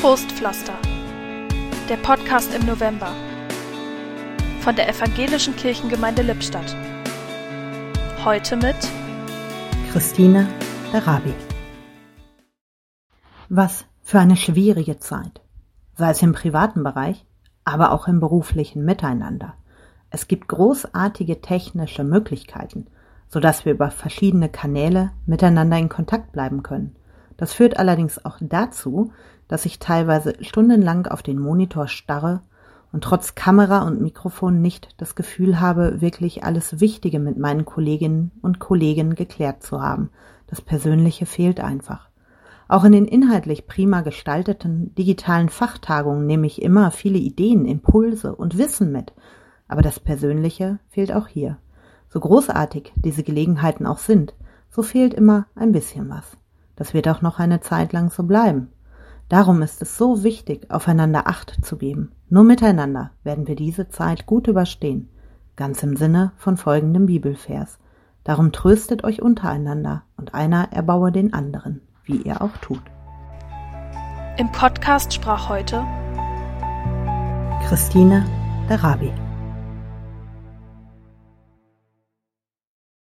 Trostpflaster. Der Podcast im November von der Evangelischen Kirchengemeinde Lippstadt. Heute mit Christine Darabi. Was für eine schwierige Zeit, sei es im privaten Bereich, aber auch im beruflichen Miteinander. Es gibt großartige technische Möglichkeiten, sodass wir über verschiedene Kanäle miteinander in Kontakt bleiben können. Das führt allerdings auch dazu, dass ich teilweise stundenlang auf den Monitor starre und trotz Kamera und Mikrofon nicht das Gefühl habe, wirklich alles Wichtige mit meinen Kolleginnen und Kollegen geklärt zu haben. Das Persönliche fehlt einfach. Auch in den inhaltlich prima gestalteten digitalen Fachtagungen nehme ich immer viele Ideen, Impulse und Wissen mit, aber das Persönliche fehlt auch hier. So großartig diese Gelegenheiten auch sind, so fehlt immer ein bisschen was. Das wird auch noch eine Zeit lang so bleiben. Darum ist es so wichtig, aufeinander Acht zu geben. Nur miteinander werden wir diese Zeit gut überstehen. Ganz im Sinne von folgendem Bibelvers. Darum tröstet euch untereinander und einer erbaue den anderen, wie ihr auch tut. Im Podcast sprach heute Christine der Rabi.